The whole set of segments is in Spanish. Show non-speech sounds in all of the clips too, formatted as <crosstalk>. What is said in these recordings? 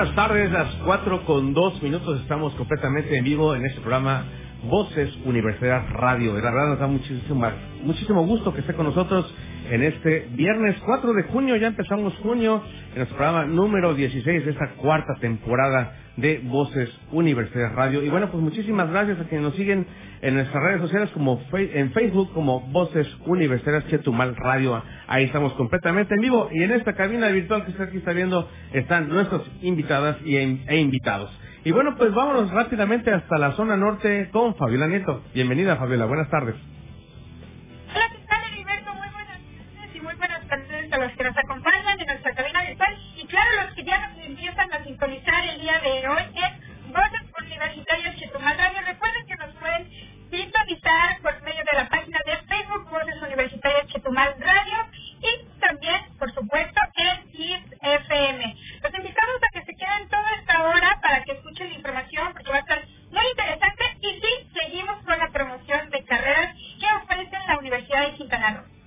Buenas tardes, las cuatro con dos minutos estamos completamente en vivo en este programa Voces Universidad Radio. La verdad nos da muchísimo, muchísimo gusto que esté con nosotros en este viernes 4 de junio. Ya empezamos junio en nuestro programa número 16 de esta cuarta temporada de Voces Universidad Radio. Y bueno, pues muchísimas gracias a quienes nos siguen en nuestras redes sociales como en Facebook como Voces Universitarias Chetumal Radio. Ahí estamos completamente en vivo y en esta cabina virtual que usted aquí está viendo están nuestras invitadas y, e invitados. Y bueno, pues vámonos rápidamente hasta la zona norte con Fabiola Nieto. Bienvenida Fabiola, buenas tardes. Los que nos acompañan en nuestra cabina virtual y claro, los que ya nos empiezan a sintonizar el día de hoy es Voces Universitarias Chetumal Radio. Recuerden que nos pueden sintonizar por medio de la página de Facebook Voces Universitarias Chetumal Radio y también, por supuesto, en KIS FM. Los invitamos a que se queden toda esta hora para que escuchen la información porque va a estar muy interesante y sí, seguimos con la promoción de carreras que ofrece la Universidad de Quintana Roo.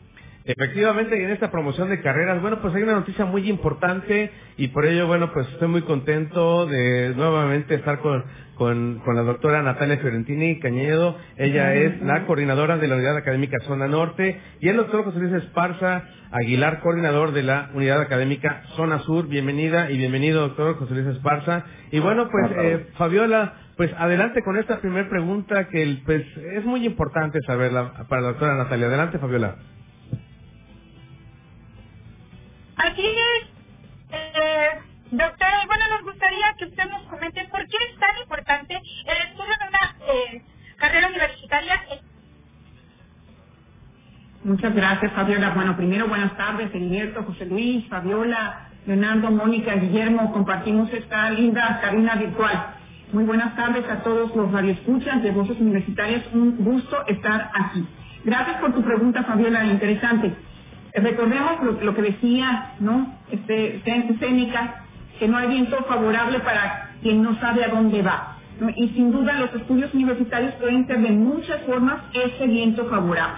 Efectivamente, y en esta promoción de carreras, bueno, pues hay una noticia muy importante y por ello, bueno, pues estoy muy contento de nuevamente estar con, con, con la doctora Natalia Fiorentini Cañedo. Ella es la coordinadora de la Unidad Académica Zona Norte y el doctor José Luis Esparza Aguilar, coordinador de la Unidad Académica Zona Sur. Bienvenida y bienvenido, doctor José Luis Esparza. Y bueno, pues, eh, Fabiola, pues adelante con esta primera pregunta que pues es muy importante saberla para la doctora Natalia. Adelante, Fabiola. Así es, eh, doctora, bueno, nos gustaría que usted nos comente por qué es tan importante el estudio de una eh, carrera universitaria. Muchas gracias, Fabiola. Bueno, primero, buenas tardes, Heriberto, José Luis, Fabiola, Leonardo, Mónica, Guillermo. Compartimos esta linda cabina virtual. Muy buenas tardes a todos los radioescuchas de Voces Universitarias. Un gusto estar aquí. Gracias por tu pregunta, Fabiola, interesante. Recordemos lo, lo que decía, ¿no? Este, Séneca, que no hay viento favorable para quien no sabe a dónde va. Y sin duda los estudios universitarios pueden ser de muchas formas ese viento favorable.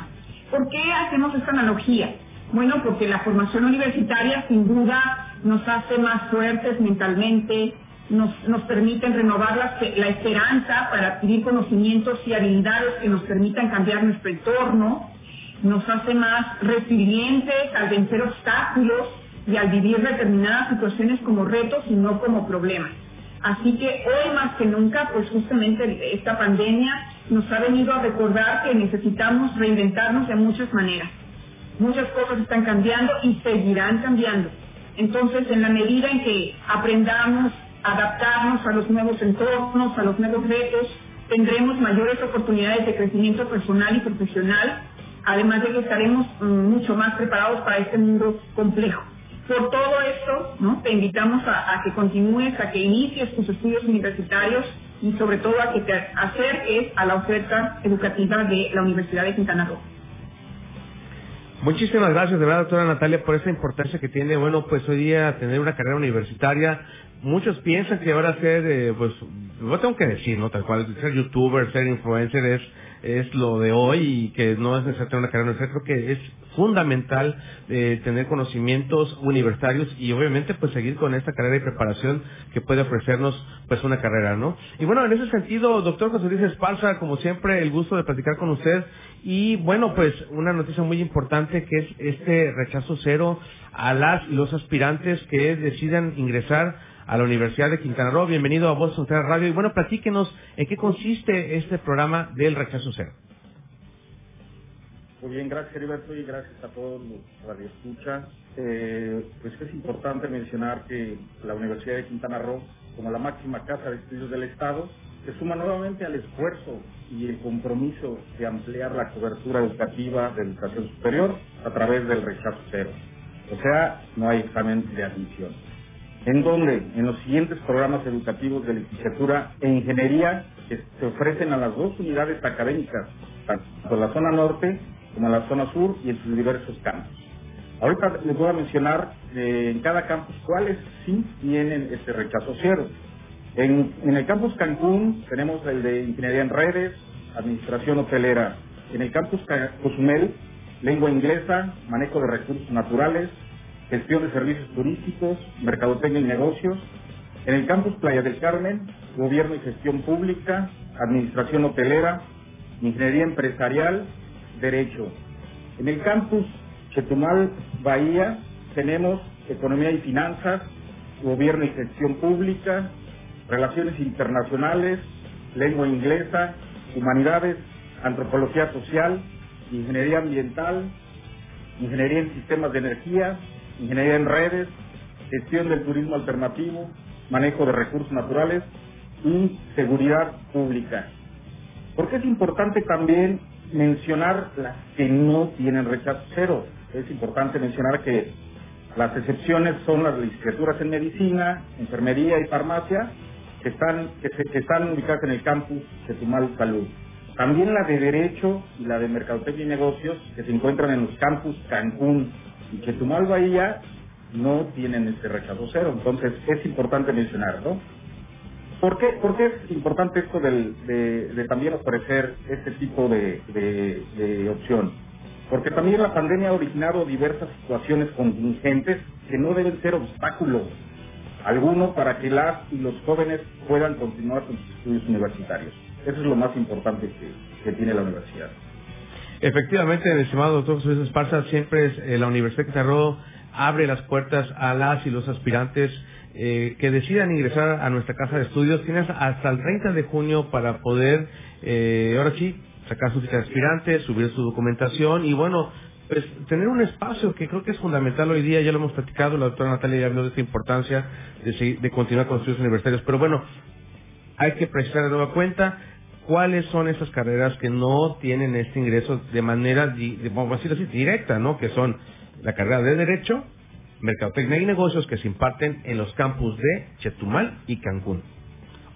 ¿Por qué hacemos esta analogía? Bueno, porque la formación universitaria sin duda nos hace más fuertes mentalmente, nos, nos permiten renovar la, la esperanza para adquirir conocimientos y habilidades que nos permitan cambiar nuestro entorno, nos hace más resilientes al vencer obstáculos y al vivir determinadas situaciones como retos y no como problemas. Así que hoy más que nunca, pues justamente esta pandemia nos ha venido a recordar que necesitamos reinventarnos de muchas maneras. Muchas cosas están cambiando y seguirán cambiando. Entonces, en la medida en que aprendamos a adaptarnos a los nuevos entornos, a los nuevos retos, tendremos mayores oportunidades de crecimiento personal y profesional además de que estaremos mucho más preparados para este mundo complejo. Por todo esto, ¿no? te invitamos a, que continúes, a que inicies tus estudios universitarios y sobre todo a que te acerques a la oferta educativa de la Universidad de Quintana Roo. Muchísimas gracias, de verdad, doctora Natalia, por esa importancia que tiene, bueno, pues hoy día tener una carrera universitaria. Muchos piensan que ahora ser, eh, pues, no tengo que decir, ¿no? Tal cual, ser youtuber, ser influencer es es lo de hoy y que no es necesario una carrera universitaria. Creo que es fundamental eh, tener conocimientos universitarios y obviamente pues seguir con esta carrera y preparación que puede ofrecernos pues una carrera, ¿no? Y bueno, en ese sentido, doctor José Luis Esparza, como siempre, el gusto de platicar con usted y bueno, pues una noticia muy importante que es este rechazo cero a las y los aspirantes que decidan ingresar a la Universidad de Quintana Roo. Bienvenido a Voz Central Radio. Y bueno, platíquenos en qué consiste este programa del rechazo cero. Muy bien, gracias Heriberto y gracias a todos los radioescuchas. Eh, pues es importante mencionar que la Universidad de Quintana Roo, como la máxima casa de estudios del Estado, se suma nuevamente al esfuerzo y el compromiso de ampliar la cobertura educativa de educación superior a través del rechazo cero. O sea, no hay examen de admisión. En donde en los siguientes programas educativos de licenciatura e ingeniería se ofrecen a las dos unidades académicas, tanto la zona norte como la zona sur y en sus diversos campos. Ahorita les voy a mencionar eh, en cada campus cuáles sí tienen este rechazo cero. En, en el campus Cancún tenemos el de Ingeniería en Redes, Administración Hotelera. En el campus Cozumel, Lengua Inglesa, Manejo de Recursos Naturales, Gestión de Servicios Turísticos, Mercadotecnia y Negocios. En el campus Playa del Carmen, Gobierno y Gestión Pública, Administración Hotelera, Ingeniería Empresarial, Derecho. En el campus Chetumal, Bahía, tenemos Economía y Finanzas, Gobierno y Gestión Pública, Relaciones Internacionales, Lengua Inglesa, Humanidades, Antropología Social, Ingeniería Ambiental, Ingeniería en Sistemas de Energía, Ingeniería en Redes, Gestión del Turismo Alternativo, Manejo de Recursos Naturales y Seguridad Pública. Porque es importante también mencionar las que no tienen rechazo cero. Es importante mencionar que las excepciones son las licenciaturas en medicina, enfermería y farmacia, que están, que, están ubicadas en el campus Chetumal Salud. También la de Derecho y la de Mercadotecnia y Negocios, que se encuentran en los campus Cancún y Chetumal Bahía, no tienen este rechazo cero. Entonces, es importante mencionarlo. ¿Por qué, ¿Por qué es importante esto de, también ofrecer este tipo de, de opción? Porque también la pandemia ha originado diversas situaciones contingentes que no deben ser obstáculos alguno para que las y los jóvenes puedan continuar con sus estudios universitarios. Eso es lo más importante que, tiene la universidad. Efectivamente, el estimado doctor José Esparza, siempre es, eh, la Universidad de Quintana abre las puertas a las y los aspirantes eh, que decidan ingresar a nuestra casa de estudios. Tienes hasta el 30 de junio para poder, eh, ahora sí, sacar su cita de aspirante, subir su documentación y bueno, pues tener un espacio que creo que es fundamental hoy día, ya lo hemos platicado, la doctora Natalia ya habló de esta importancia de, de continuar con los estudios universitarios, pero bueno, hay que precisar de nueva cuenta cuáles son esas carreras que no tienen este ingreso de manera, vamos a decirlo así, directa, ¿no? Que son la carrera de Derecho, Mercadotecnia y Negocios que se imparten en los campus de Chetumal y Cancún.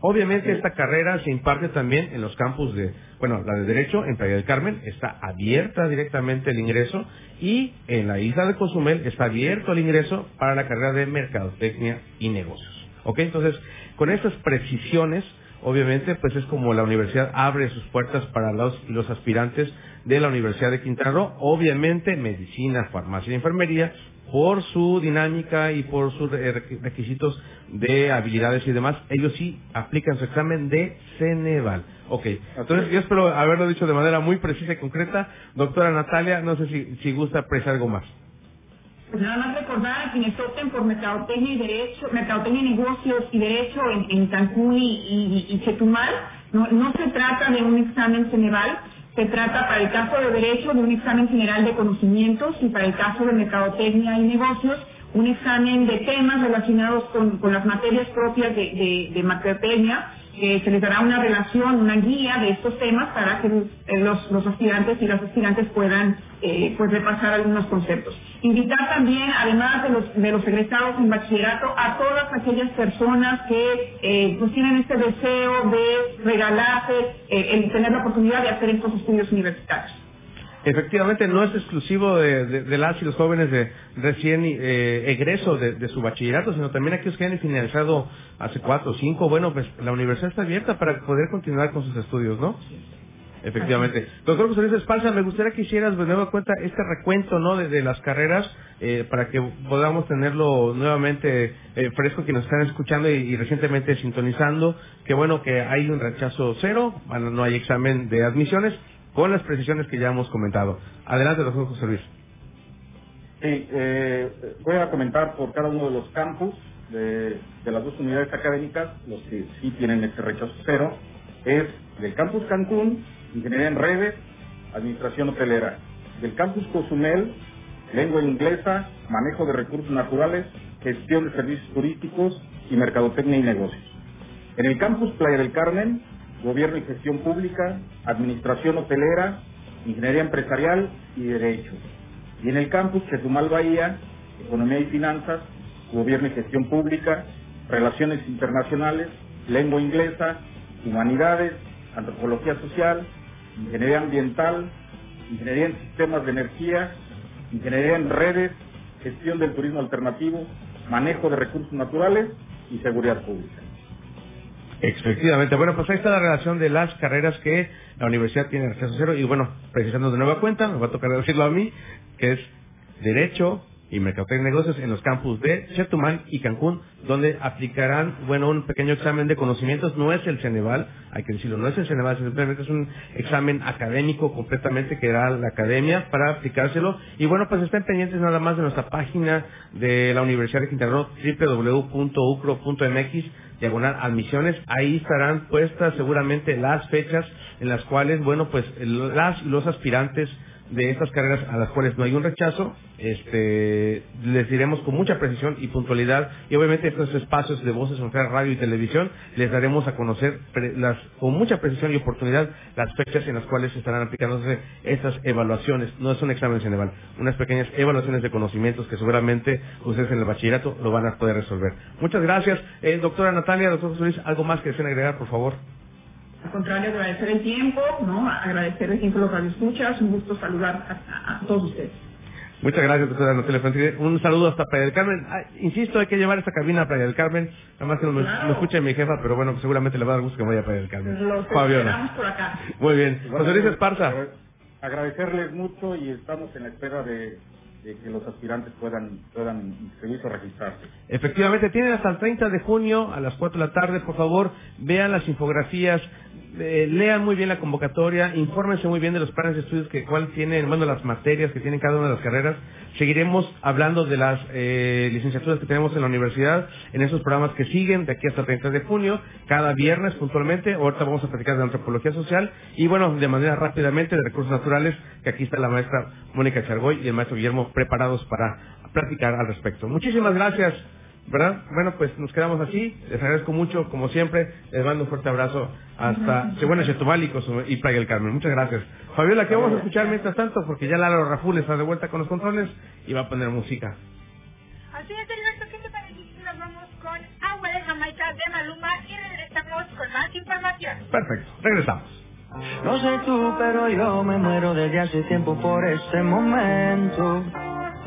Obviamente esta carrera se imparte también en los campus de, bueno, la de Derecho en Playa del Carmen está abierta directamente el ingreso y en la isla de Cozumel está abierto el ingreso para la carrera de Mercadotecnia y Negocios. ¿Ok? Entonces, con estas precisiones, obviamente, pues es como la universidad abre sus puertas para los, los aspirantes de la Universidad de Quintana Roo. Obviamente, medicina, farmacia y enfermería por su dinámica y por sus requisitos de habilidades y demás, ellos sí aplican su examen de Ceneval. Ok, entonces yo espero haberlo dicho de manera muy precisa y concreta. Doctora Natalia, no sé si, si gusta apreciar algo más. Pues nada más recordar a quienes opten por mercadotecnia y derecho, mercadotecnia y negocios y derecho en, Cancún y, y, Chetumal, no, no se trata de un examen Ceneval, se trata para el caso de derecho de un examen general de conocimientos y para el caso de mercadotecnia y negocios un examen de temas relacionados con, las materias propias de, de, de mercadotecnia que se les dará una relación, una guía de estos temas para que eh, los, los aspirantes y las aspirantes puedan eh, pues repasar algunos conceptos. Invitar también, además de los, de los egresados en bachillerato, a todas aquellas personas que eh, pues tienen este deseo de regalarse, eh, el tener la oportunidad de hacer estos estudios universitarios. Efectivamente, no es exclusivo de, de, las y los jóvenes de recién eh, egreso de, su bachillerato, sino también aquellos que han finalizado hace cuatro o cinco. Bueno, pues la universidad está abierta para poder continuar con sus estudios, ¿no? Efectivamente. Doctor José Luis Esparza, me gustaría que hicieras de nueva cuenta este recuento ¿no? de, las carreras eh, para que podamos tenerlo nuevamente eh, fresco que nos están escuchando y, recientemente sintonizando. Que bueno que hay un rechazo cero, no hay examen de admisiones con las precisiones que ya hemos comentado. Adelante, doctor José Luis. Sí, eh, voy a comentar por cada uno de los campus de, las dos unidades académicas, los que sí tienen este rechazo cero, es del campus Cancún, Ingeniería en Redes, Administración Hotelera, del campus Cozumel, Lengua Inglesa, Manejo de Recursos Naturales, Gestión de Servicios Turísticos y Mercadotecnia y Negocios. En el campus Playa del Carmen, Gobierno y Gestión Pública, Administración Hotelera, Ingeniería Empresarial y Derecho. Y en el campus Chetumal Bahía, Economía y Finanzas, gobierno y gestión pública, relaciones internacionales, lengua inglesa, humanidades, antropología social, ingeniería ambiental, ingeniería en sistemas de energía, ingeniería en redes, gestión del turismo alternativo, manejo de recursos naturales y seguridad pública. Efectivamente. Bueno, pues ahí está la relación de las carreras que la universidad tiene acceso cero. Y bueno, precisando de nueva cuenta, me va a tocar decirlo a mí, que es Derecho, y Mercadotecnia de Negocios en los campus de Chetumal y Cancún, donde aplicarán, bueno, un pequeño examen de conocimientos. No es el Ceneval, hay que decirlo, no es el Ceneval, simplemente es un examen académico completamente que da la academia para aplicárselo. Y bueno, pues estén pendientes nada más de nuestra página de la Universidad de Quintana Roo, www.ucro.mx, diagonal admisiones. Ahí estarán puestas seguramente las fechas en las cuales, bueno, pues las los aspirantes de estas carreras a las cuales no hay un rechazo, este, les diremos con mucha precisión y puntualidad y obviamente estos espacios de voces en radio y televisión les daremos a conocer las, con mucha precisión y oportunidad las fechas en las cuales estarán aplicándose estas evaluaciones. No es un examen Ceneval, unas pequeñas evaluaciones de conocimientos que seguramente ustedes en el bachillerato lo van a poder resolver. Muchas gracias. Eh, doctora Natalia, doctor José Luis, ¿algo más que deseen agregar, por favor? Al contrario, agradecer el tiempo, ¿no? Agradecer el tiempo de los escuchas, un gusto saludar a, todos ustedes. Muchas gracias, doctora Natalia Un saludo hasta Playa del Carmen. Ah, insisto, hay que llevar esta cabina a Playa del Carmen. Nada más que no me, escuche mi jefa, pero bueno, seguramente le va a dar gusto que vaya a Playa del Carmen. Los Fabiola. por acá. Muy bien. José Luis Esparza. Agradecerles mucho y estamos en la espera de de que los aspirantes puedan, puedan inscribirse o registrarse. Efectivamente, tienen hasta el 30 de junio a las 4 de la tarde, por favor, vean las infografías, eh, lean muy bien la convocatoria, infórmense muy bien de los planes de estudios que cuál tienen, bueno, las materias que tienen cada una de las carreras. Seguiremos hablando de las eh, licenciaturas que tenemos en la universidad en esos programas que siguen de aquí hasta el 30 de junio, cada viernes puntualmente. Ahorita vamos a platicar de antropología social y bueno, de manera rápidamente de recursos naturales, que aquí está la maestra Mónica Chargoy y el maestro Guillermo preparados para platicar al respecto. Muchísimas gracias. ¿Verdad? Bueno, pues nos quedamos así. Les agradezco mucho, como siempre. Les mando un fuerte abrazo hasta Seguana Chetumal y Playa del Carmen. Muchas gracias. Fabiola, ¿qué vamos a escuchar mientras tanto? Porque ya Lalo Raful está de vuelta con los controles y va a poner música. Así es, Alberto. ¿Qué te parece si nos vamos con Agua de Jamaica de Maluma y regresamos con más información? Perfecto, regresamos. No sé tú, pero yo me muero desde hace tiempo por este momento.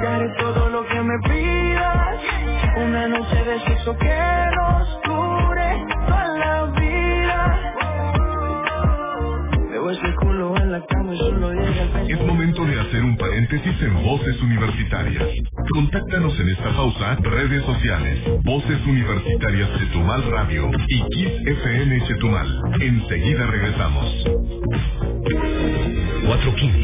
te haré todo lo que me pidas. Una noche de sexo que nos dure toda la vida. Veo ese culo en la cama y solo llega el Es momento de hacer un paréntesis en Voces Universitarias. Contáctanos en esta pausa, redes sociales, Voces Universitarias Chetumal Radio y Kiss FM Chetumal. Enseguida regresamos. 415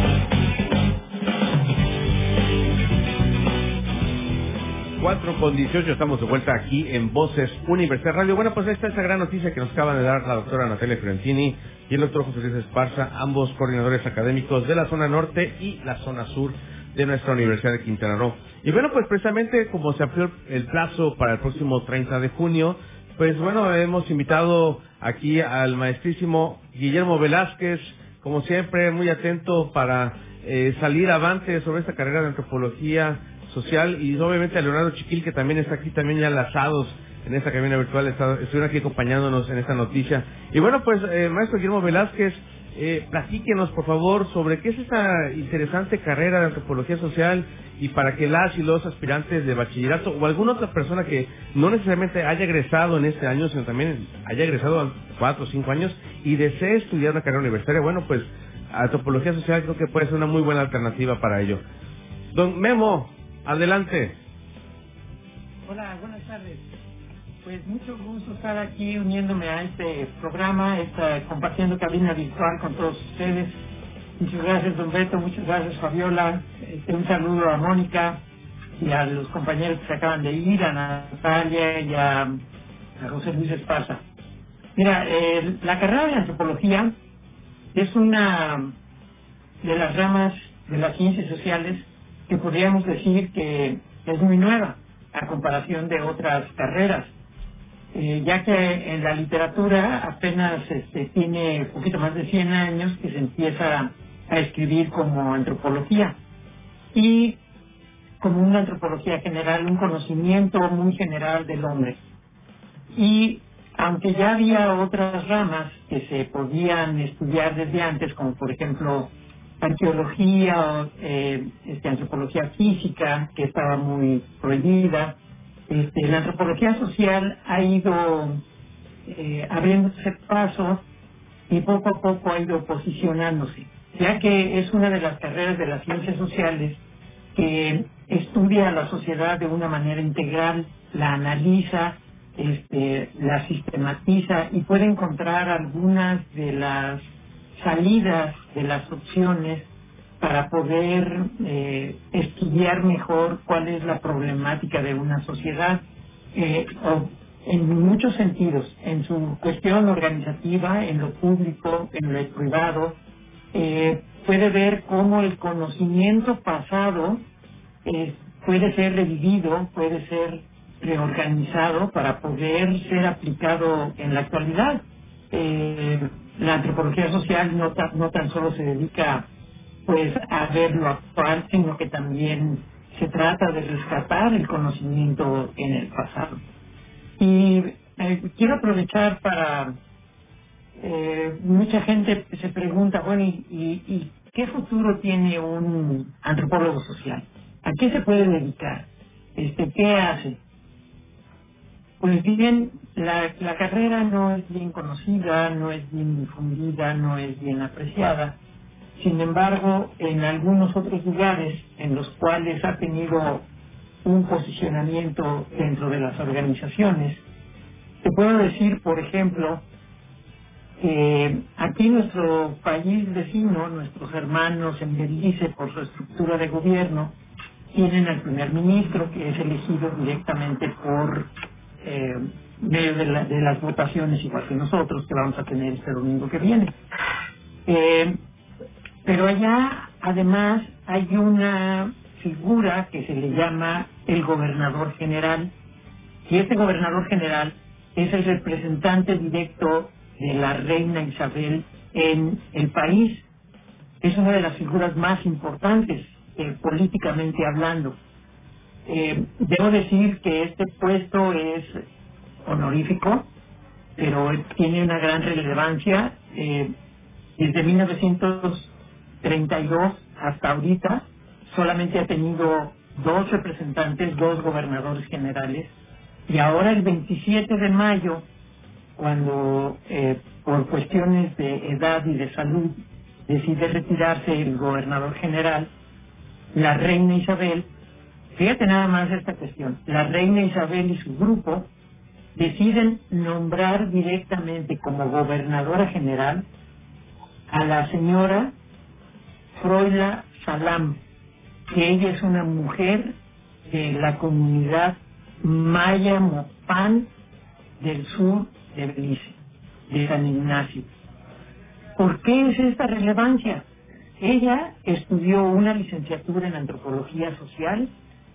Cuatro con 18, estamos de vuelta aquí en Voces Universidad Radio. Bueno, pues esta es la gran noticia que nos acaba de dar la doctora Natalia Fiorentini y el doctor José Luis Esparza, ambos coordinadores académicos de la zona norte y la zona sur de nuestra Universidad de Quintana Roo. Y bueno, pues precisamente como se amplió el plazo para el próximo 30 de junio, pues bueno, hemos invitado aquí al maestrísimo Guillermo Velázquez, como siempre, muy atento para eh, salir avante sobre esta carrera de antropología social y obviamente a Leonardo Chiquil, que también está aquí también ya lazados en esta cabina virtual, estuvieron aquí acompañándonos en esta noticia. Y bueno, pues, eh, maestro Guillermo Velázquez, eh, platíquenos, por favor, sobre qué es esta interesante carrera de antropología social y para que las y los aspirantes de bachillerato o alguna otra persona que no necesariamente haya egresado en este año, sino también haya egresado cuatro o cinco años y desee estudiar una carrera universitaria, bueno, pues antropología social creo que puede ser una muy buena alternativa para ello. Don Memo, adelante. Hola, buenas tardes. Pues mucho gusto estar aquí uniéndome a este programa, esta, compartiendo cabina virtual con todos ustedes. Muchas gracias, Don Beto, muchas gracias, Fabiola. Este, un saludo a Mónica y a los compañeros que se acaban de ir, a Natalia y a, José Luis Esparza. Mira, la carrera de antropología es una de las ramas de las ciencias sociales que podríamos decir que es muy nueva a comparación de otras carreras, eh, ya que en la literatura apenas este, tiene un poquito más de 100 años que se empieza a escribir como antropología y como una antropología general, un conocimiento muy general del hombre. Y aunque ya había otras ramas que se podían estudiar desde antes, como por ejemplo arqueología eh, este, antropología física, que estaba muy prohibida. Este, la antropología social ha ido eh, abriéndose paso y poco a poco ha ido posicionándose, ya que es una de las carreras de las ciencias sociales que estudia la sociedad de una manera integral, la analiza, este, la sistematiza y puede encontrar algunas de las salidas de las opciones para poder eh, estudiar mejor cuál es la problemática de una sociedad eh, en muchos sentidos, en su cuestión organizativa, en lo público, en lo privado, eh, puede ver cómo el conocimiento pasado puede ser revivido, puede ser reorganizado para poder ser aplicado en la actualidad. La antropología social no, no tan solo se dedica pues a ver lo actual, sino que también se trata de rescatar el conocimiento en el pasado. Y eh, quiero aprovechar para eh, mucha gente se pregunta, bueno, ¿y, y, qué futuro tiene un antropólogo social? ¿A qué se puede dedicar? Este, ¿Qué hace? Pues bien, la, la carrera no es bien conocida, no es bien difundida, no es bien apreciada. Sin embargo, en algunos otros lugares en los cuales ha tenido un posicionamiento dentro de las organizaciones, te puedo decir, por ejemplo, que aquí nuestro país vecino, nuestros hermanos en Belice, por su estructura de gobierno, tienen al primer ministro que es elegido directamente por eh, medio de, de, las votaciones, igual que nosotros, que vamos a tener este domingo que viene. Eh, pero allá, además, hay una figura que se le llama el gobernador general, y este gobernador general es el representante directo de la reina Isabel en el país. Es una de las figuras más importantes eh, políticamente hablando. Eh, debo decir que este puesto es honorífico, pero tiene una gran relevancia. Eh, desde 1900 32 hasta ahorita solamente ha tenido dos representantes, dos gobernadores generales, y ahora el 27 de mayo, cuando eh, por cuestiones de edad y de salud decide retirarse el gobernador general, la reina Isabel, fíjate nada más esta cuestión, la reina Isabel y su grupo deciden nombrar directamente como gobernadora general a la señora Froila Salam, que ella es una mujer de la comunidad Maya Mopán del sur de Belice, de San Ignacio. ¿Por qué es esta relevancia? Ella estudió una licenciatura en antropología social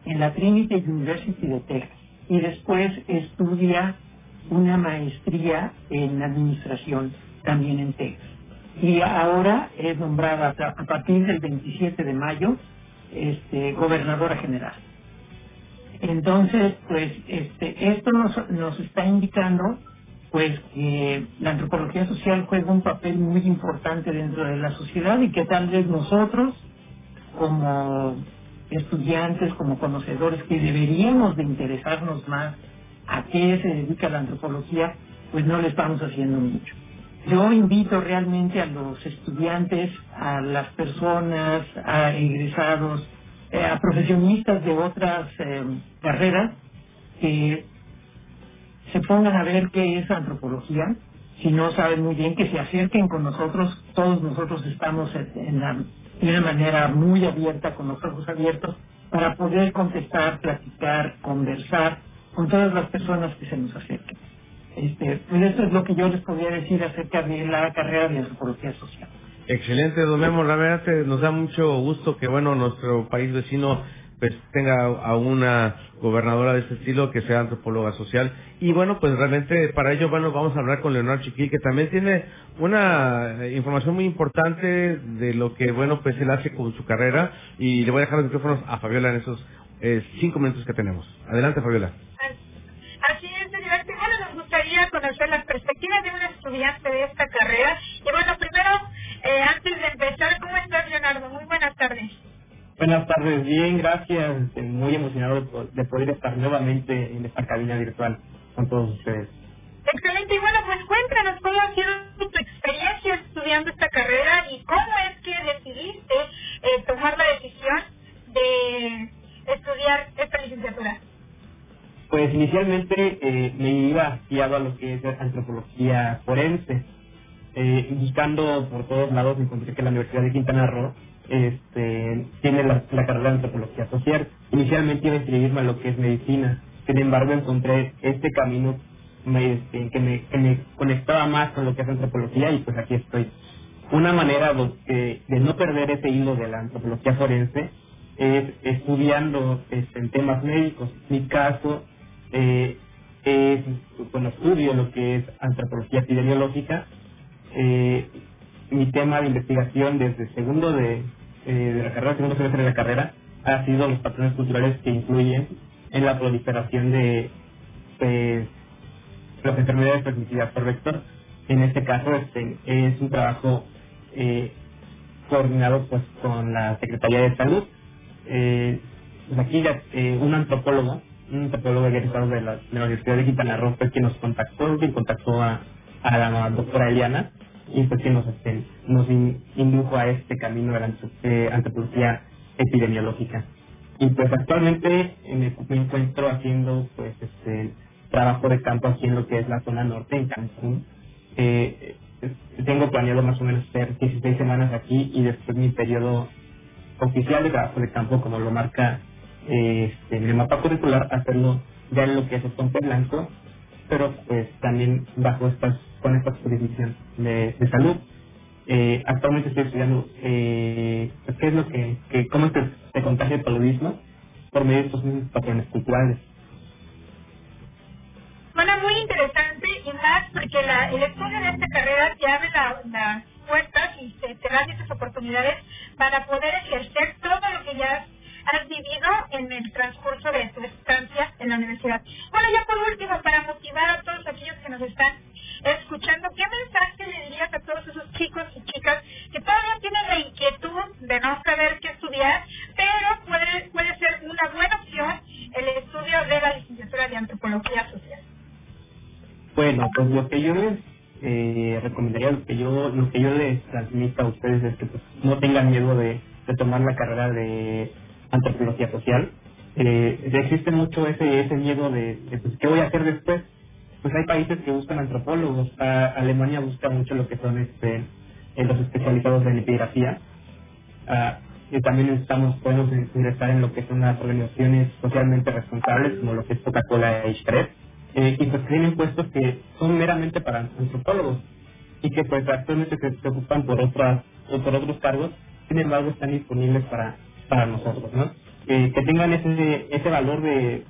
en la Trinity University de Texas y después estudia una maestría en administración también en Texas y ahora es nombrada a partir del 27 de mayo este, gobernadora general. Entonces, pues este, esto nos, nos está indicando pues que la antropología social juega un papel muy importante dentro de la sociedad y que tal vez nosotros como estudiantes, como conocedores que deberíamos de interesarnos más a qué se dedica la antropología, pues no le estamos haciendo mucho. Yo invito realmente a los estudiantes, a las personas, a egresados, eh, a profesionistas de otras eh, carreras, que se pongan a ver qué es antropología, si no saben muy bien, que se acerquen con nosotros, todos nosotros estamos en la, de una manera muy abierta, con los ojos abiertos, para poder contestar, platicar, conversar con todas las personas que se nos acerquen. Este, pues eso es lo que yo les podría decir acerca de la carrera de antropología social. Excelente, don Memo. La verdad nos da mucho gusto que, bueno, nuestro país vecino pues tenga a una gobernadora de este estilo que sea antropóloga social. Y bueno pues realmente para ello bueno vamos a hablar con Leonardo Chiquil que también tiene una eh, información muy importante de lo que bueno pues él hace con su carrera. Y le voy a dejar los micrófonos a Fabiola en esos eh, cinco minutos que tenemos. Adelante Fabiola. Así es bueno nos gustaría conocer las perspectivas de un estudiante de esta carrera. Y bueno primero eh, antes de empezar cómo estás Leonardo muy buenas tardes Buenas tardes, bien, gracias. Estoy muy emocionado de poder estar nuevamente en esta cabina virtual con todos ustedes. Excelente, y bueno, pues cuéntanos cómo ha sido tu experiencia estudiando esta carrera y cómo es que decidiste eh, tomar la decisión de estudiar esta licenciatura. Pues inicialmente eh, me iba guiado a lo que es antropología forense. Eh, buscando por todos lados encontré que la Universidad de Quintana Roo este, tiene la, carrera de antropología social. Inicialmente iba a inscribirme a lo que es medicina, sin embargo encontré este camino este, que, me, conectaba más con lo que es antropología y pues aquí estoy. Una manera de, de no perder ese hilo de la antropología forense es estudiando este, en temas médicos. Mi caso eh, es, bueno, estudio lo que es antropología epidemiológica. Eh, mi tema de investigación desde segundo de, eh, de la carrera, segundo semestre de la carrera, ha sido los patrones culturales que influyen en la proliferación de pues, las enfermedades transmitidas por vector. En este caso este, es un trabajo eh, coordinado pues con la Secretaría de Salud. Eh, pues aquí ya, eh, un antropólogo, un antropólogo egresado de la, de la Universidad de Quintana Roo fue quien nos contactó, quien contactó a, a la doctora Eliana y pues nos, este, nos indujo a este camino de la eh, antropología epidemiológica. Y pues actualmente me, encuentro haciendo pues este trabajo de campo aquí en lo que es la zona norte, en Cancún. Eh, tengo planeado más o menos hacer 16 semanas aquí y después mi periodo oficial de trabajo de campo, como lo marca eh, este, mi mapa curricular, hacerlo ya en lo que es el Ponte Blanco, pero pues también bajo estas con esta jurisdicción de, salud. Eh, actualmente estoy estudiando eh, qué es lo que, que cómo se, se contagia el paludismo por medio de estos mismos patrones culturales. Bueno, muy interesante y más porque la, el estudio de esta carrera te abre las puertas y te, te da esas oportunidades para poder ejercer todo lo que ya has vivido en el transcurso de tu estancia en la universidad. Bueno, ya por último, para motivar a todos aquellos que nos están escuchando, ¿qué mensaje le dirías a todos esos chicos y chicas que todavía tienen la inquietud de no saber qué estudiar, pero puede, puede ser una buena opción el estudio de la licenciatura de antropología social? Bueno, pues lo que yo les eh, recomendaría, lo que yo lo que yo les transmito a ustedes es que pues, no tengan miedo de, tomar la carrera de antropología social. Eh, existe mucho ese ese miedo de, de pues, qué voy a hacer después pues hay países que buscan antropólogos. Alemania busca mucho lo que son este los especializados en epigrafía. Ah, y también estamos podemos ingresar en lo que son las organizaciones socialmente responsables, como lo que es Coca-Cola y Shred, eh, y pues tienen puestos que son meramente para antropólogos y que pues actualmente se, preocupan por otras por otros cargos, sin embargo están disponibles para para nosotros, ¿no? Eh, que tengan ese ese valor de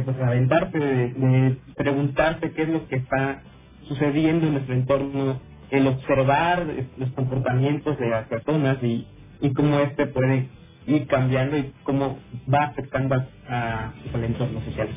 pues aventarse, de, preguntarse qué es lo que está sucediendo en nuestro entorno, el observar los comportamientos de las personas y, y cómo este puede ir cambiando y cómo va afectando a, al entorno social.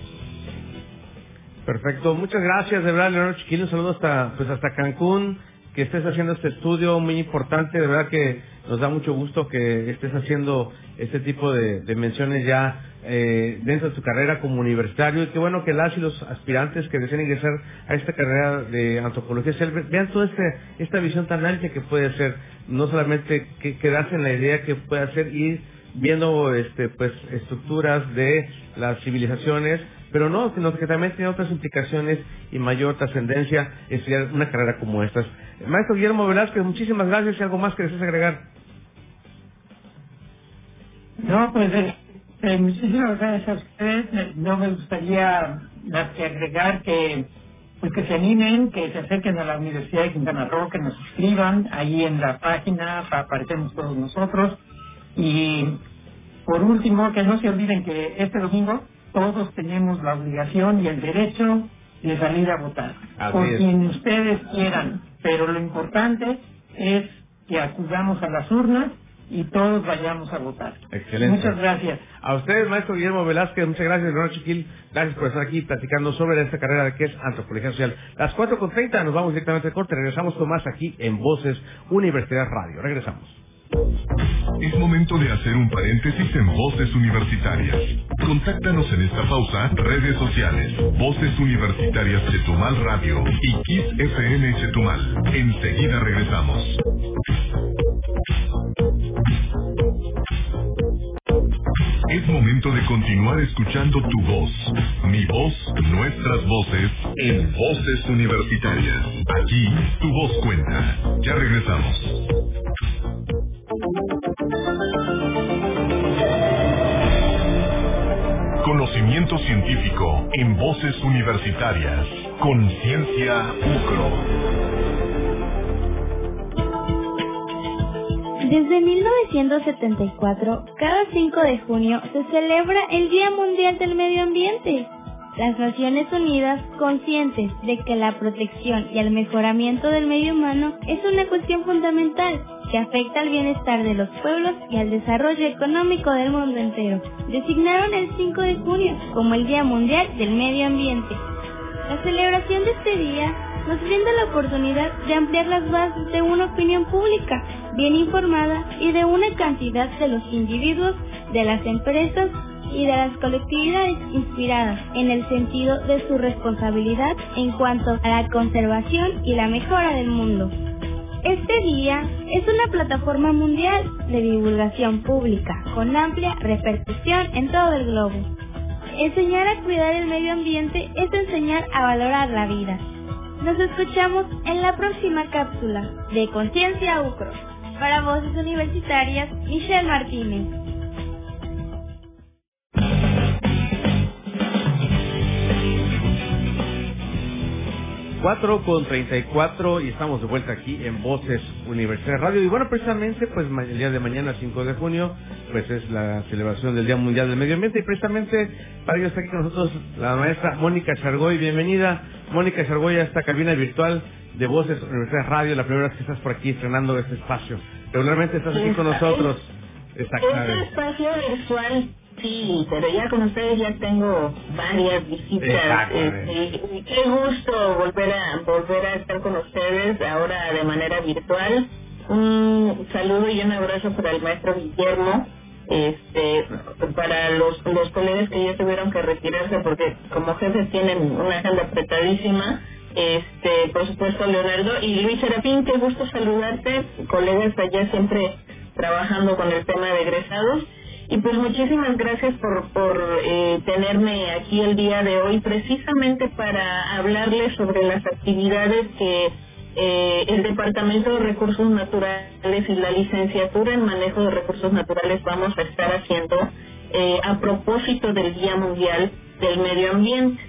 Perfecto, muchas gracias, de verdad, Leonardo Chiquillo, un saludo hasta, pues hasta Cancún, que estés haciendo este estudio muy importante, de verdad que nos da mucho gusto que estés haciendo este tipo de, de menciones ya eh, dentro de su carrera como universitario y qué bueno que las y los aspirantes que deseen ingresar a esta carrera de antropología vean toda este, esta visión tan amplia que puede ser, no solamente que, quedarse en la idea que puede hacer ir viendo este pues estructuras de las civilizaciones pero no, sino que también tiene otras implicaciones y mayor trascendencia estudiar una carrera como estas. Maestro Guillermo Velázquez, muchísimas gracias y algo más que desees agregar. No, pues eh, muchísimas gracias a ustedes. No me gustaría más que agregar que pues que se animen, que se acerquen a la Universidad de Quintana Roo, que nos suscriban ahí en la página, aparecemos todos nosotros. Y por último, que no se olviden que este domingo todos tenemos la obligación y el derecho de salir a votar, por quien ustedes quieran. Pero lo importante es que acudamos a las urnas y todos vayamos a votar. Excelente. Muchas gracias. A ustedes, maestro Guillermo Velázquez, muchas gracias, Leonardo Chiquil. Gracias por estar aquí platicando sobre esta carrera que es antropología social. Las cuatro con treinta nos vamos directamente al corte. Regresamos con más aquí en Voces Universidad Radio. Regresamos. Es momento de hacer un paréntesis en Voces Universitarias. Contáctanos en esta pausa, redes sociales, Voces Universitarias Chetumal Radio y Kiss FM Chetumal. Enseguida regresamos. Es momento de continuar escuchando tu voz, mi voz, nuestras voces, en Voces Universitarias. Aquí, tu voz cuenta. Ya regresamos. Conocimiento científico en Voces Universitarias. Conciencia UCRO. Desde 1974, cada 5 de junio se celebra el Día Mundial del Medio Ambiente. Las Naciones Unidas, conscientes de que la protección y el mejoramiento del medio humano es una cuestión fundamental que afecta al bienestar de los pueblos y al desarrollo económico del mundo entero, designaron el 5 de junio como el Día Mundial del Medio Ambiente. La celebración de este día nos brinda la oportunidad de ampliar las bases de una opinión pública bien informada y de una cantidad de los individuos, de las empresas y de las colectividades inspiradas en el sentido de su responsabilidad en cuanto a la conservación y la mejora del mundo. Este día es una plataforma mundial de divulgación pública con amplia repercusión en todo el globo. Enseñar a cuidar el medio ambiente es enseñar a valorar la vida. Nos escuchamos en la próxima cápsula de Conciencia UCRO. Para Voces Universitarias, Michelle Martínez. 4 con 34 y estamos de vuelta aquí en Voces Universidad Radio. Y bueno, precisamente, pues el día de mañana, 5 de junio, pues es la celebración del Día Mundial del Medio Ambiente. Y precisamente para ello está aquí con nosotros la maestra Mónica Chargoy. Bienvenida, Mónica Chargoy, a esta cabina virtual de Voces Universidad Radio. La primera vez que estás por aquí estrenando este espacio. Regularmente estás aquí con nosotros. Este espacio virtual Sí, pero ya con ustedes ya tengo varias visitas. Este, qué gusto volver a volver a estar con ustedes ahora de manera virtual. Un saludo y un abrazo para el maestro Guillermo. Este, para los, los colegas que ya tuvieron que retirarse porque como jefes tienen una agenda apretadísima, este, por supuesto Leonardo y Luis Serafín, qué gusto saludarte, colegas allá siempre trabajando con el tema de egresados y pues muchísimas gracias por, por eh, tenerme aquí el día de hoy precisamente para hablarles sobre las actividades que eh, el Departamento de Recursos Naturales y la licenciatura en manejo de recursos naturales vamos a estar haciendo eh, a propósito del Día Mundial del Medio Ambiente.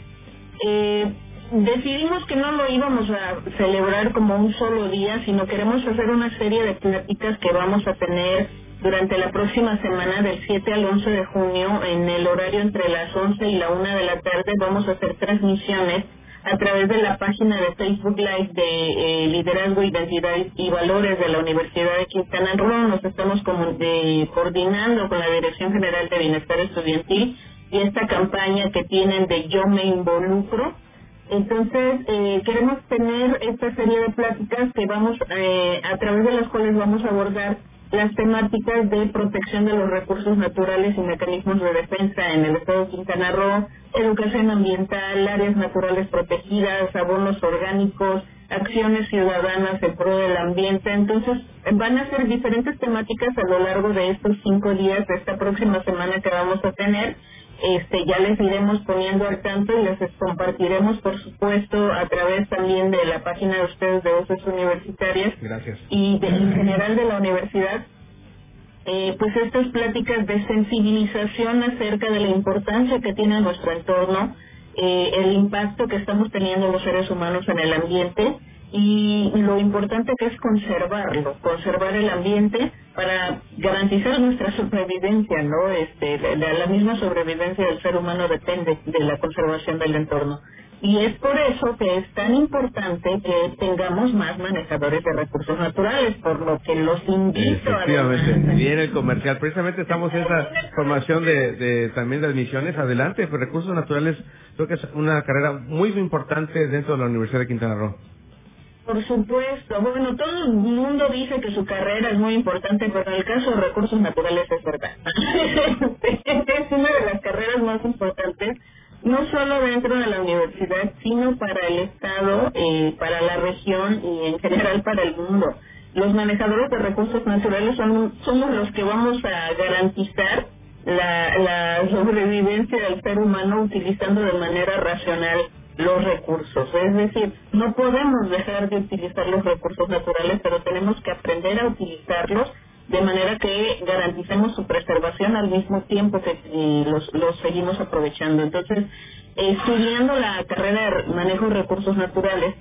decidimos que no lo íbamos a celebrar como un solo día, sino queremos hacer una serie de pláticas que vamos a tener durante la próxima semana del 7 al 11 de junio en el horario entre las 11 y la 1 de la tarde vamos a hacer transmisiones a través de la página de Facebook Live de eh, Liderazgo, Identidad y Valores de la Universidad de Quintana Roo. Nos estamos de, coordinando con la Dirección General de Bienestar Estudiantil y esta campaña que tienen de Yo me involucro. Entonces, eh, queremos tener esta serie de pláticas que vamos, eh, a través de las cuales vamos a abordar las temáticas de protección de los recursos naturales y mecanismos de defensa en el estado de Quintana Roo, educación ambiental, áreas naturales protegidas, abonos orgánicos, acciones ciudadanas en pro del ambiente. Entonces, van a ser diferentes temáticas a lo largo de estos cinco días de esta próxima semana que vamos a tener este ya les iremos poniendo al tanto y les compartiremos por supuesto a través también de la página de ustedes de voces universitarias Gracias. y de, en general de la universidad eh, pues estas pláticas de sensibilización acerca de la importancia que tiene nuestro entorno eh, el impacto que estamos teniendo los seres humanos en el ambiente y lo importante que es conservarlo, conservar el ambiente para garantizar nuestra sobrevivencia, ¿no? Este, la, la misma sobrevivencia del ser humano depende de la conservación del entorno. Y es por eso que es tan importante que tengamos más manejadores de recursos naturales, por lo que los invito Efectivamente, viene el comercial. Precisamente estamos en esa formación de, de también de admisiones. Adelante, pues recursos naturales creo que es una carrera muy importante dentro de la Universidad de Quintana Roo. Por supuesto. Bueno, todo el mundo dice que su carrera es muy importante, pero en el caso de recursos naturales es verdad. <laughs> es una de las carreras más importantes, no solo dentro de la universidad, sino para el Estado, eh, para la región y en general para el mundo. Los manejadores de recursos naturales son, somos los que vamos a garantizar la, la sobrevivencia del ser humano utilizando de manera racional los recursos. Es decir, no podemos dejar de utilizar los recursos naturales, pero tenemos que aprender a utilizarlos de manera que garanticemos su preservación al mismo tiempo que los, los seguimos aprovechando. Entonces, estudiando la carrera de manejo de recursos naturales,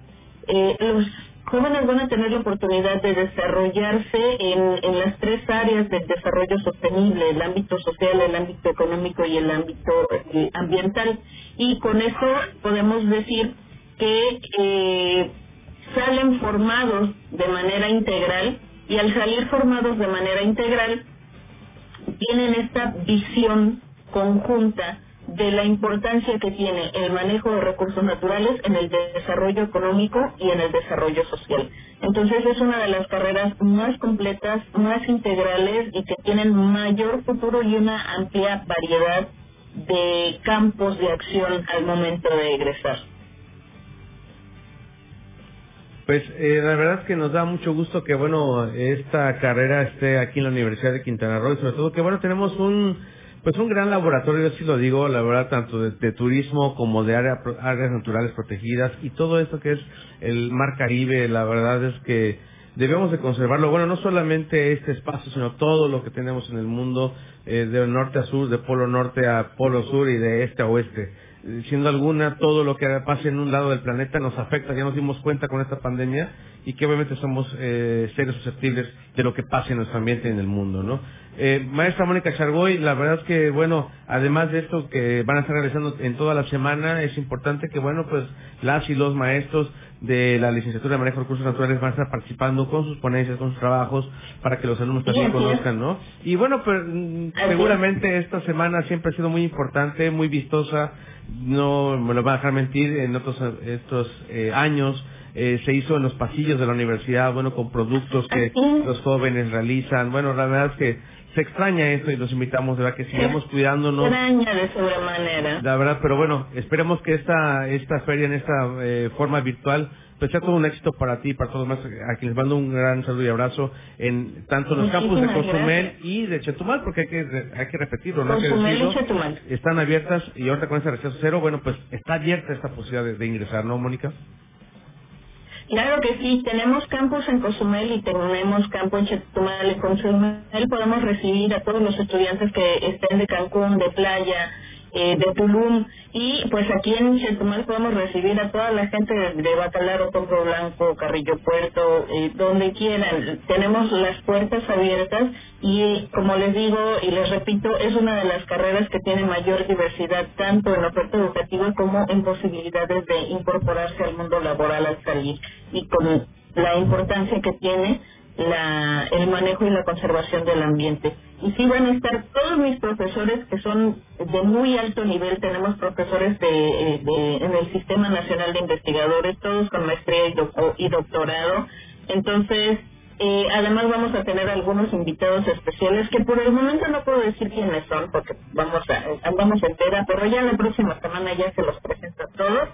eh, los jóvenes van a tener la oportunidad de desarrollarse en, en las tres áreas del desarrollo sostenible, el ámbito social, el ámbito económico y el ámbito eh, ambiental. Y con eso podemos decir que eh, salen formados de manera integral y al salir formados de manera integral tienen esta visión conjunta de la importancia que tiene el manejo de recursos naturales en el desarrollo económico y en el desarrollo social. Entonces es una de las carreras más completas, más integrales y que tienen mayor futuro y una amplia variedad de campos de acción al momento de egresar. Pues eh, la verdad es que nos da mucho gusto que bueno esta carrera esté aquí en la Universidad de Quintana Roo y sobre todo que bueno tenemos un pues un gran laboratorio, yo sí lo digo, la verdad, tanto de, turismo como de área, áreas naturales protegidas y todo esto que es el Mar Caribe, la verdad es que debemos de conservarlo. Bueno, no solamente este espacio, sino todo lo que tenemos en el mundo, eh, de norte a sur, de polo norte a polo sur y de este a oeste. Eh, siendo alguna, todo lo que pase en un lado del planeta nos afecta, ya nos dimos cuenta con esta pandemia y que obviamente somos eh, seres susceptibles de lo que pase en nuestro ambiente y en el mundo, ¿no? Eh, maestra Mónica Chargoy, la verdad es que, bueno, además de esto que van a estar realizando en toda la semana, es importante que, bueno, pues las y los maestros de la licenciatura de manejo de recursos naturales van a estar participando con sus ponencias, con sus trabajos, para que los alumnos también conozcan, ¿no? Y bueno, pues seguramente esta semana siempre ha sido muy importante, muy vistosa, no me lo van a dejar mentir, en otros estos eh, años eh, se hizo en los pasillos de la universidad, bueno, con productos que los jóvenes realizan, bueno, la verdad es que se extraña esto y los invitamos de verdad que sigamos cuidándonos. Extraña de sobremanera. La verdad, pero bueno, esperemos que esta esta feria en esta eh, forma virtual pues sea todo un éxito para ti y para todos los demás, a quienes mando un gran saludo y abrazo en tanto en los campus de Cozumel y de Chetumal, porque hay que hay que repetirlo, ¿no? Cozumel y Chetumal. Están abiertas y ahorita con ese receso cero, bueno, pues está abierta esta posibilidad de, de ingresar, ¿no, Mónica? Claro que sí, tenemos campus en Cozumel y tenemos campo en Chetumal. En Cozumel podemos recibir a todos los estudiantes que estén de Cancún, de playa, eh, de Tulum y pues aquí en Chetumal podemos recibir a toda la gente de, de Bacalar, Otompo Blanco, Carrillo Puerto, eh, donde quieran. Tenemos las puertas abiertas y como les digo y les repito, es una de las carreras que tiene mayor diversidad tanto en oferta educativa como en posibilidades de incorporarse al mundo laboral al salir y con la importancia que tiene la, el manejo y la conservación del ambiente. Y sí van a estar todos mis profesores que son de muy alto nivel, tenemos profesores de, en el Sistema Nacional de Investigadores, todos con maestría y, y doctorado. Entonces, eh, además vamos a tener algunos invitados especiales que por el momento no puedo decir quiénes son porque vamos a andamos entera, pero ya la próxima semana ya se los presento a todos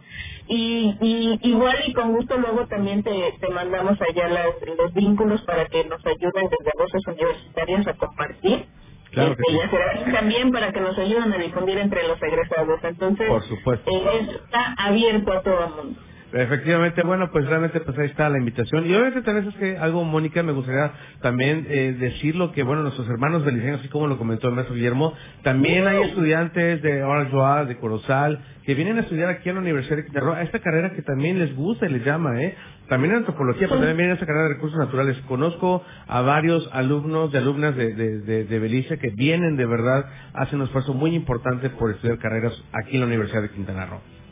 y, y igual y con gusto luego también te, te mandamos allá las, los vínculos para que nos ayuden desde voces universitarias a compartir Claro este, que sí. Serafín también para que nos ayuden a difundir entre los egresados. Entonces, Por supuesto. eh, está abierto a todo el mundo. Efectivamente, bueno, pues realmente pues ahí está la invitación. Y obviamente también es que algo, Mónica, me gustaría también eh, decirlo que, bueno, nuestros hermanos beliceños, así como lo comentó el maestro Guillermo, también hay estudiantes de Orange de Corozal, que vienen a estudiar aquí en la Universidad de Quintana Roo, a esta carrera que también les gusta y les llama, ¿eh? También en antropología, pero también vienen a esta carrera de recursos naturales. Conozco a varios alumnos y alumnas de, de, de, de Belice que vienen de verdad, hacen un esfuerzo muy importante por estudiar carreras aquí en la Universidad de Quintana Roo.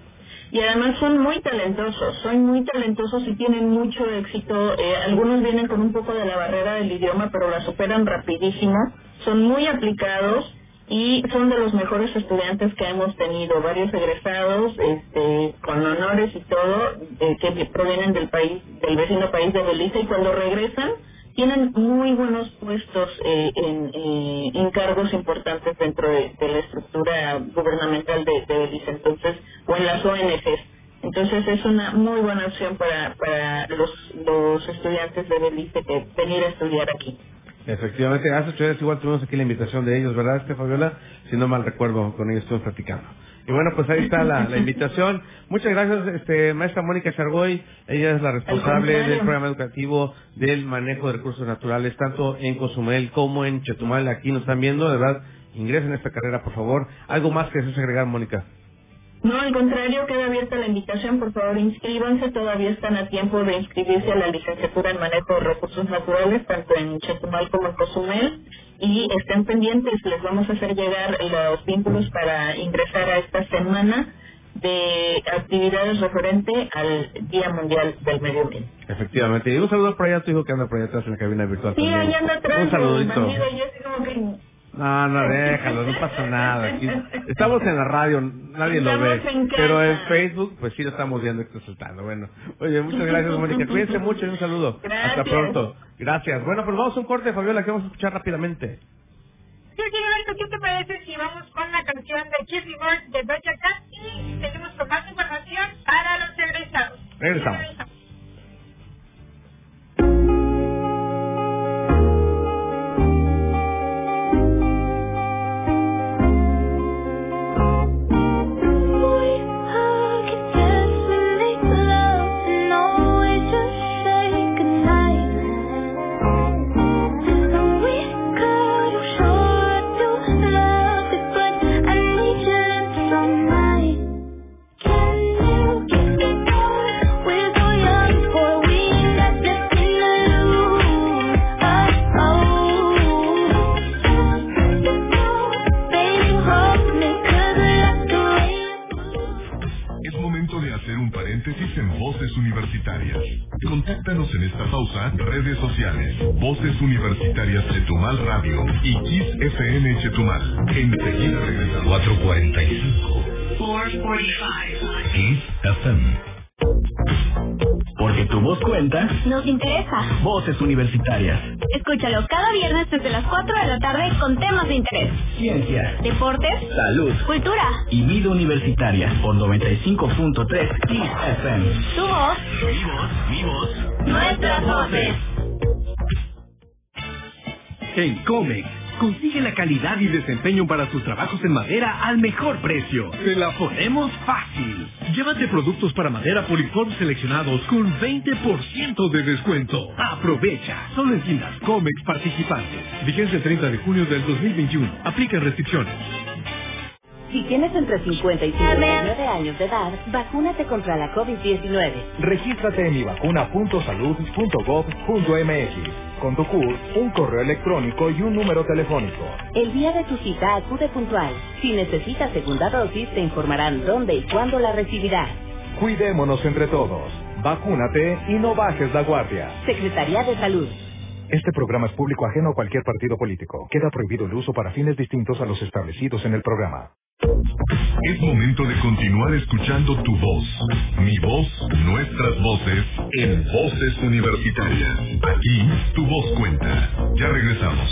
Y además son muy talentosos, son muy talentosos y tienen mucho éxito. Eh, algunos vienen con un poco de la barrera del idioma, pero la superan rapidísimo. Son muy aplicados y son de los mejores estudiantes que hemos tenido. Varios egresados este, con honores y todo, eh, que provienen del país, del vecino país de Belice y cuando regresan tienen muy buenos puestos eh, en, eh, en cargos importantes dentro de, la estructura gubernamental de, de Belice, entonces, o en las ONGs. Entonces es una muy buena opción para, para los, los estudiantes de Belice que venir a estudiar aquí. Efectivamente, hace ocho días igual tuvimos aquí la invitación de ellos, ¿verdad, este Fabiola? Si no mal recuerdo, con ellos estuvimos platicando. Y bueno, pues ahí está la, la invitación. Muchas gracias, este, maestra Mónica Chargoy. Ella es la responsable del programa educativo del manejo de recursos naturales, tanto en Cozumel como en Chetumal. Aquí nos están viendo, de verdad, ingresen a esta carrera, por favor. ¿Algo más que desees agregar, Mónica? No, al contrario, queda abierta la invitación. Por favor, inscríbanse. Todavía están a tiempo de inscribirse a la licenciatura en manejo de recursos naturales, tanto en Chetumal como en Cozumel. Y estén pendientes, les vamos a hacer llegar los vínculos para ingresar a esta semana de actividades referente al Día Mundial del Medio Ambiente. Efectivamente. Y un saludo por allá a tu hijo que anda por allá atrás en la cabina virtual. Sí, también. ahí anda atrás, Un saludito. No, no, déjalo, no pasa nada. Aquí estamos en la radio, nadie lo Estamos ve. en. Pero en Facebook, pues sí lo estamos viendo saltando. Bueno, oye, muchas gracias, Mónica. Cuídense <laughs> mucho y un saludo. Gracias. Hasta pronto. Gracias. Bueno, pues vamos a un corte, Fabiola, que vamos a escuchar rápidamente. Sí, Gilberto, ¿qué te parece si vamos con la canción de Jeffrey Moore de Doja Cat y seguimos con más información para los egresados? Regresamos. En Voces Universitarias. Contáctanos en esta pausa, redes sociales, Voces Universitarias Chetumal Radio y Kiss FM Chetumal. Enseguida regresamos. 445. 445. Kiss FM. Voz cuenta, Nos interesa. voces universitarias. Escúchalo cada viernes desde las 4 de la tarde con temas de interés. Ciencia, Deportes, salud cultura, y vida universitaria por 95.3 Kiss FM. tu voz, Mi voz, mi voz. nuestras voces. En Comex, consigue la calidad y desempeño para sus trabajos en madera al mejor precio. Se la ponemos fácil. Llévate productos para madera poliform seleccionados con 20% de descuento. Aprovecha. Solo en tiendas Comex participantes. Vigencia el 30 de junio del 2021. Aplica restricciones. Si tienes entre 50 y 59 años de edad, vacúnate contra la COVID-19. Regístrate en mivacuna.salud.gov.mx con tu CUR, un correo electrónico y un número telefónico. El día de tu cita acude puntual. Si necesitas segunda dosis, te informarán dónde y cuándo la recibirás. Cuidémonos entre todos. Vacúnate y no bajes la guardia. Secretaría de Salud. Este programa es público ajeno a cualquier partido político. Queda prohibido el uso para fines distintos a los establecidos en el programa. Es momento de continuar escuchando tu voz. Mi voz, nuestras voces, en Voces Universitarias. Aquí, tu voz cuenta. Ya regresamos.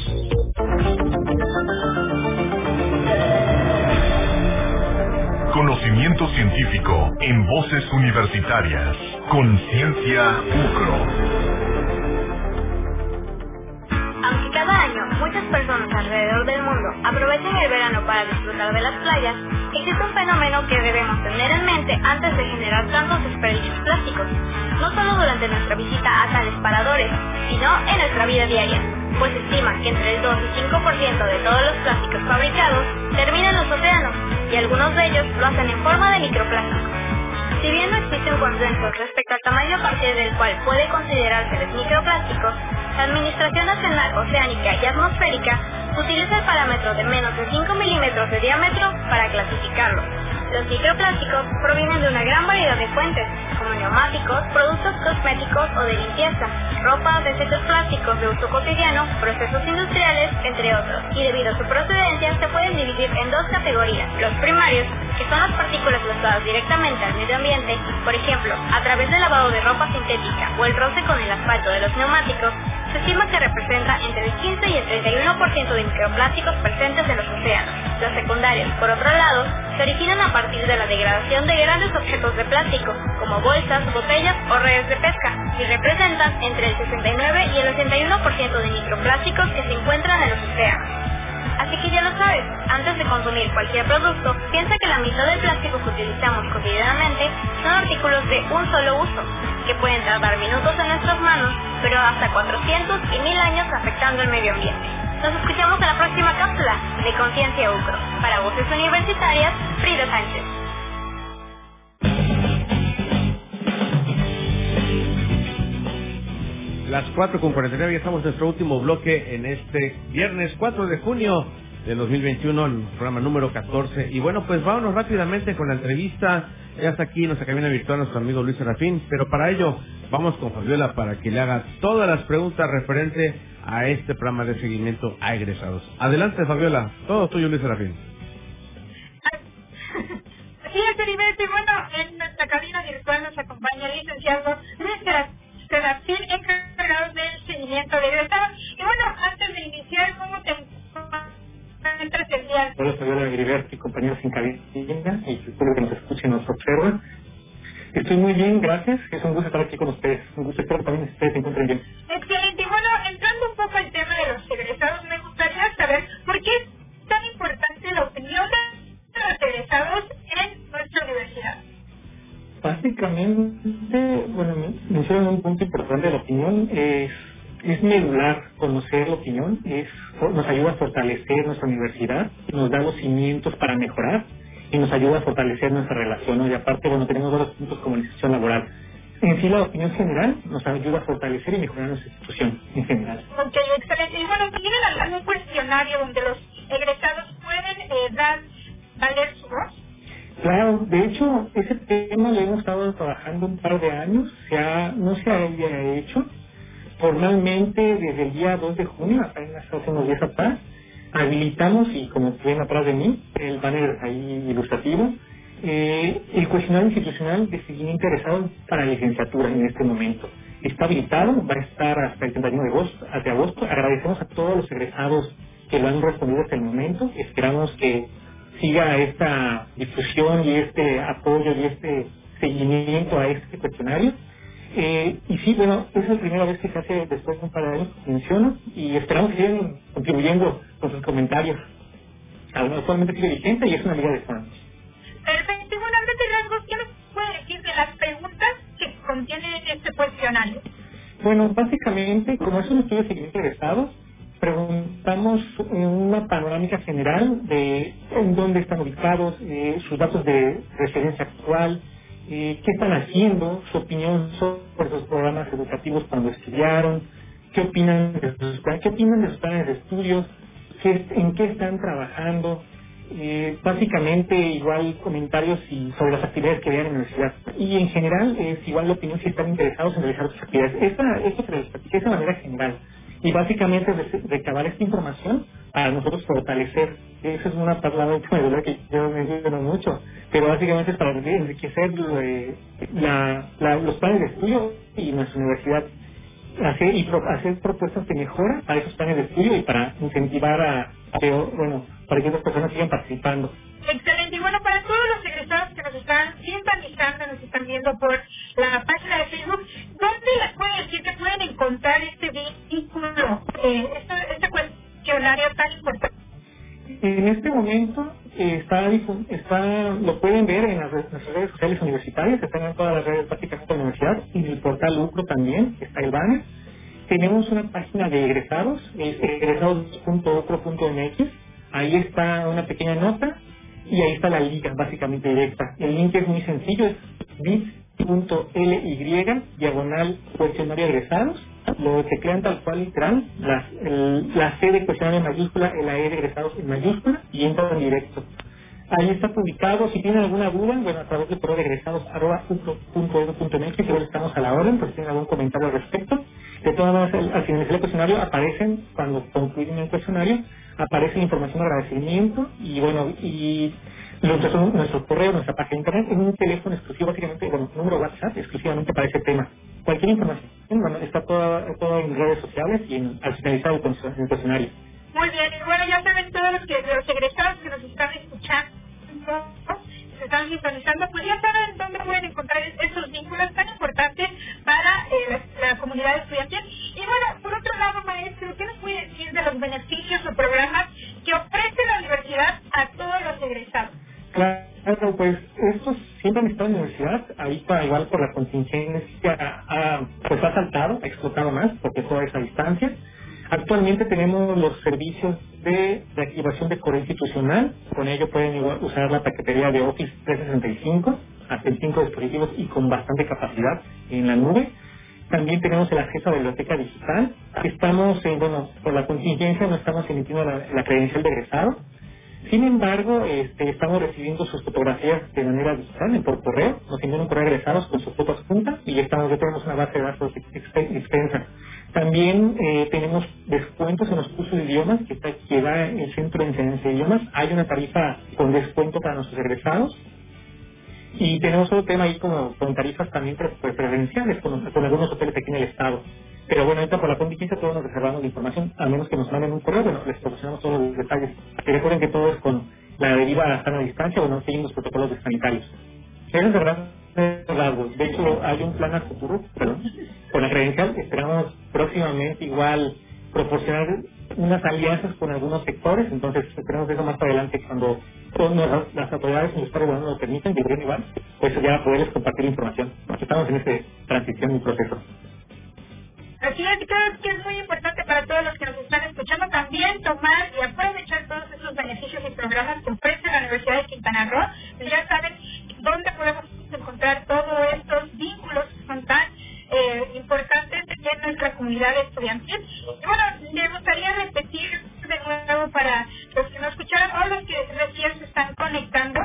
Conocimiento científico en Voces Universitarias. Conciencia UCRO. Aunque cada año muchas personas alrededor del mundo aprovechen el verano para disfrutar de las playas, existe un fenómeno que debemos tener en mente antes de generar tantos desperdicios plásticos, no solo durante nuestra visita a tales paradores, sino en nuestra vida diaria, pues se estima que entre el 2 y 5% de todos los plásticos fabricados terminan en los océanos, y algunos de ellos lo hacen en forma de microplásticos. Si bien no existe un consenso respecto al tamaño a partir del cual puede considerarse los microplásticos, la Administración Nacional Oceánica y Atmosférica utiliza el parámetro de menos de 5 milímetros de diámetro para clasificarlo. Los microplásticos provienen de una gran variedad de fuentes, como neumáticos, productos cosméticos o de limpieza, ropa, desechos plásticos de uso cotidiano, procesos industriales, entre otros. Y debido a su procedencia se pueden dividir en dos categorías. Los primarios, que son las partículas lanzadas directamente al medio ambiente, por ejemplo, a través del lavado de ropa sintética o el roce con el asfalto de los neumáticos, se estima que representa entre el 15 y el 31% de microplásticos presentes en los océanos. Los secundarios, por otro lado, se originan a partir de la degradación de grandes objetos de plástico, como bolsas, botellas o redes de pesca, y representan entre el 69 y el 81% de microplásticos que se encuentran en los océanos. Así que ya lo sabes, antes de consumir cualquier producto, piensa que la mitad del plástico que utilizamos cotidianamente son artículos de un solo uso, que pueden tardar minutos en nuestras manos, pero hasta 400 y 1000 años afectando el medio ambiente. Nos escuchamos en la próxima cápsula de Conciencia UCRO. Para Voces Universitarias, Frida Sánchez. Las 4 con 49 ya estamos en nuestro último bloque en este viernes 4 de junio del 2021, el programa número 14. Y bueno, pues vámonos rápidamente con la entrevista. Ya está aquí nuestra cabina virtual nuestro amigo Luis Serafín, pero para ello vamos con Fabiola para que le haga todas las preguntas referente a este programa de seguimiento a egresados. Adelante Fabiola, todo tuyo Luis Serafín. Sí, Heriberto, y bueno, en nuestra cabina virtual nos acompaña el licenciado Luis Serafín, encargado del seguimiento de egresados. Y bueno, antes de iniciar, ¿cómo te? Hola, Fabiola Heriberto y compañeros en cabina, y espero que nos escuchen y nos observen. Estoy muy bien, gracias. Es un gusto estar aquí con ustedes. Un gusto, espero que también ustedes se encuentren bien. Excelente. Bueno, entrando un poco al tema de los egresados, me gustaría saber por qué es tan importante la opinión de los egresados en nuestra universidad. Básicamente, bueno, mencionan un punto importante de la opinión, es, es medular conocer la opinión, es nos ayuda a fortalecer nuestra universidad, nos da los cimientos para mejorar y nos ayuda a fortalecer nuestra relación. ¿no? Y aparte, bueno, tenemos varios puntos como la institución laboral. En sí, la opinión general nos ayuda a fortalecer y mejorar nuestra institución en general. Ok, excelente. Y bueno, ¿tienen algún cuestionario donde los egresados pueden eh, dar, valer su voz? Claro, de hecho, ese tema lo hemos estado trabajando un par de años, se ha, no se había hecho formalmente desde el día 2 de junio, apenas hace unos días atrás, habilitamos, y como ven atrás de mí, el banner ahí ilustrativo, eh, el cuestionario institucional de seguimiento interesado para licenciatura en este momento. Está habilitado, va a estar hasta el 31 de agosto, de agosto. Agradecemos a todos los egresados que lo han respondido hasta el momento. Esperamos que siga esta difusión y este apoyo y este seguimiento a este cuestionario. Eh, y sí, bueno, esa es la primera vez que se hace después de un par de años, menciono, y esperamos que sigan contribuyendo con sus comentarios. Actualmente sigue vigente y es una liga de fans. Perfecto. Bueno, a grandes rasgos, ¿qué nos puede decir de las preguntas que contiene este cuestionario? Bueno, básicamente, como es un estudio de seguimiento de estados, preguntamos una panorámica general de en dónde están ubicados, eh, sus datos de residencia actual, eh, qué están haciendo, su opinión sobre sus programas educativos cuando estudiaron, qué opinan de sus, qué opinan de sus planes de estudios, en qué están trabajando, eh, básicamente igual comentarios y sobre las actividades que vean en la universidad. Y en general es igual la opinión si están interesados en realizar sus actividades. Esta, esto les platica de manera general. Y básicamente recabar esta información para nosotros fortalecer. Esa es una palabra que yo menciono mucho, pero básicamente es para enriquecer eh, la, la, los planes de estudio y nuestra universidad hacer y pro, hacer propuestas de mejora a esos planes de estudio y para incentivar a, a bueno para que esas personas sigan participando. Excelente. Y bueno, para todos los egresados que nos están sintonizando, nos están viendo por la página de Facebook, ¿dónde les pueden decir que pueden encontrar este vínculo, eh, este, este cuestionario tan importante? Eh, momento eh, está, está lo pueden ver en las, redes sociales universitarias, están en todas las redes prácticamente de la universidad, y en el portal Lucro también, está el banner. Tenemos una página de egresados, es egresados.ocro.mx, ahí está una pequeña nota y ahí está la liga básicamente directa. El link es muy sencillo, es bit.ly diagonal cuestionario egresados. Lo teclean tal cual literal, la, el- la C de cuestionario en mayúscula, la E de egresados en mayúscula y entran en directo. Ahí está publicado. Si tienen alguna duda, bueno, a través del correo de egresados arroba ucro.edu.mx, igual estamos a la orden, por si tienen algún comentario al respecto. De todas maneras, al- al finalizar el cuestionario aparecen, cuando concluyen el cuestionario, aparece información de agradecimiento y bueno, y nuestro, nuestro correo, nuestra página de internet, es un teléfono exclusivo, básicamente, bueno, número WhatsApp exclusivamente para ese tema. Cualquier información, está toda en redes sociales y en, al finalizar el cuestionario. Muy bien, y bueno, ya saben todos los, que, los egresados que nos están escuchando, se están sintonizando, pues ya saben dónde pueden encontrar esos vínculos tan importantes para eh, la, la comunidad estudiantil. Y bueno, por otro lado, maestro, ¿qué nos puede decir de los beneficios o programas que ofrece la universidad a todos los egresados? Claro, pues esto siempre han estado en la universidad, ahorita igual por la contingencia ha, pues ha saltado, ha explotado más, porque todo es a distancia. Actualmente tenemos los servicios de reactivación de correo institucional, con ello pueden usar la paquetería de Office 365, hasta cinco dispositivos y con bastante capacidad en la nube. También tenemos el acceso a la biblioteca digital. Estamos, eh, bueno, por la contingencia no estamos emitiendo la, la credencial de egresado. Sin embargo, este, estamos recibiendo sus fotografías de manera digital, por correo. Nos envían un correo egresados con sus fotos juntas y ya, estamos, ya tenemos una base de datos ex- extensa. También eh, tenemos descuentos en los cursos de idiomas que, está, que da el Centro de Enseñanza de Idiomas. Hay una tarifa con descuento para nuestros egresados. Y tenemos otro tema ahí como con tarifas también pre- preferenciales con, con algunos hoteles aquí en el estado. Pero bueno, ahorita por la contingencia todos nos reservamos la información, a menos que nos manden un correo, bueno, les proporcionamos todos los detalles. Y recuerden que todo es con la deriva sana distancia, bueno, seguimos los protocolos de sanitarios. Es rasgos. De hecho, hay un plan a futuro, perdón, con la credencial, esperamos próximamente igual proporcionar unas alianzas con algunos sectores, entonces esperamos eso más adelante cuando todas las, autoridades el Estado bueno, lo permiten, que igual, pues ya poderles compartir información. Estamos en esta transición y proceso. Así es, creo que es muy importante para todos los que nos están escuchando también tomar y aprovechar todos esos beneficios y programas que ofrece la Universidad de Quintana Roo. Pues ya saben dónde podemos encontrar todos estos vínculos que son tan eh, importantes en nuestra comunidad estudiantil. Y bueno, me gustaría repetir de nuevo para los que no escucharon o los que recién se están conectando,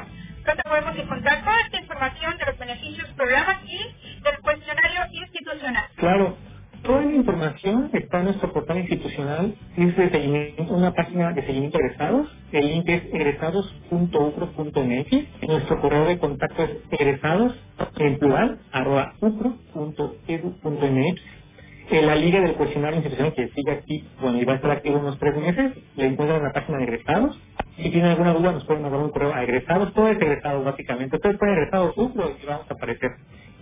dónde podemos encontrar toda esta información de los beneficios, programas y del cuestionario institucional. Claro, toda la información está en nuestro portal institucional, es de seguimiento, una página de seguimiento de egresados, el link es egresados.ucro.mx, nuestro correo de contacto es egresados, en plural, arroba ucro.edu.mx, la liga del cuestionario institucional que sigue aquí, bueno, y va a estar activo unos tres meses, la encuentran en la página de egresados, si tienen alguna duda nos pueden mandar un correo a egresados, todo es egresados básicamente, ustedes pueden egresados ucro y vamos a aparecer.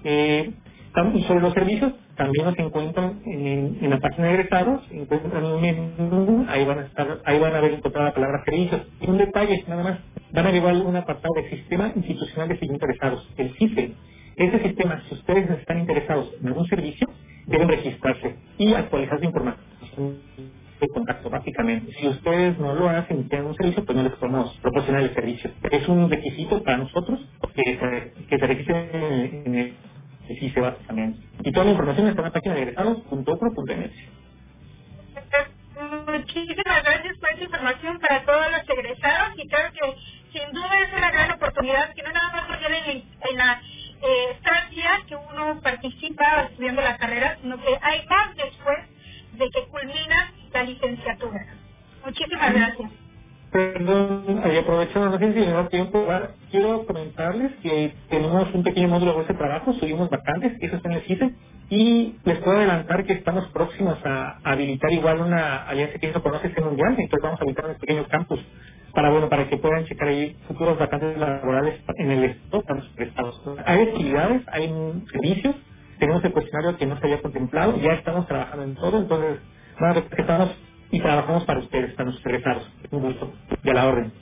Eh, sobre los servicios, también nos encuentran en, en la página de egresados, encuentran un menú, ahí van a estar, ahí van a ver encontrada la palabra servicios. Y un detalle, nada más, van a igual un apartado de Sistema Institucional de Egresados, el CISE. Ese sistema, si ustedes están interesados en algún servicio, deben registrarse y actualizar su información de contacto, básicamente. Si ustedes no lo hacen y tienen un servicio, pues no les podemos proporcionar el servicio. Es un requisito para nosotros que se, que se registren en, en el el CISE básicamente. Y toda la información está en la página de egresados.ocro.mx. Muchísimas gracias por esa información para todos los egresados y creo que sin duda es una gran oportunidad que no nada más se en, en la eh, estancia que uno participa estudiando la carrera, sino que hay más después de que culmina la licenciatura. Muchísimas gracias. Perdón, ahí aprovecho, no sé si da tiempo. Quiero comentarles que tenemos un pequeño módulo de ese trabajo, subimos vacantes, eso está en el CISE, y les puedo adelantar que estamos próximos a habilitar igual una alianza que hizo con OCC Mundial, entonces vamos a habilitar un pequeño campus para bueno para que puedan checar ahí futuros vacantes laborales en el estado. Hay actividades, hay servicios, tenemos el cuestionario que no se había contemplado, ya estamos trabajando en todo, entonces nada, que estamos y trabajamos para ustedes, para nuestros egresados. Un gusto. A la orden.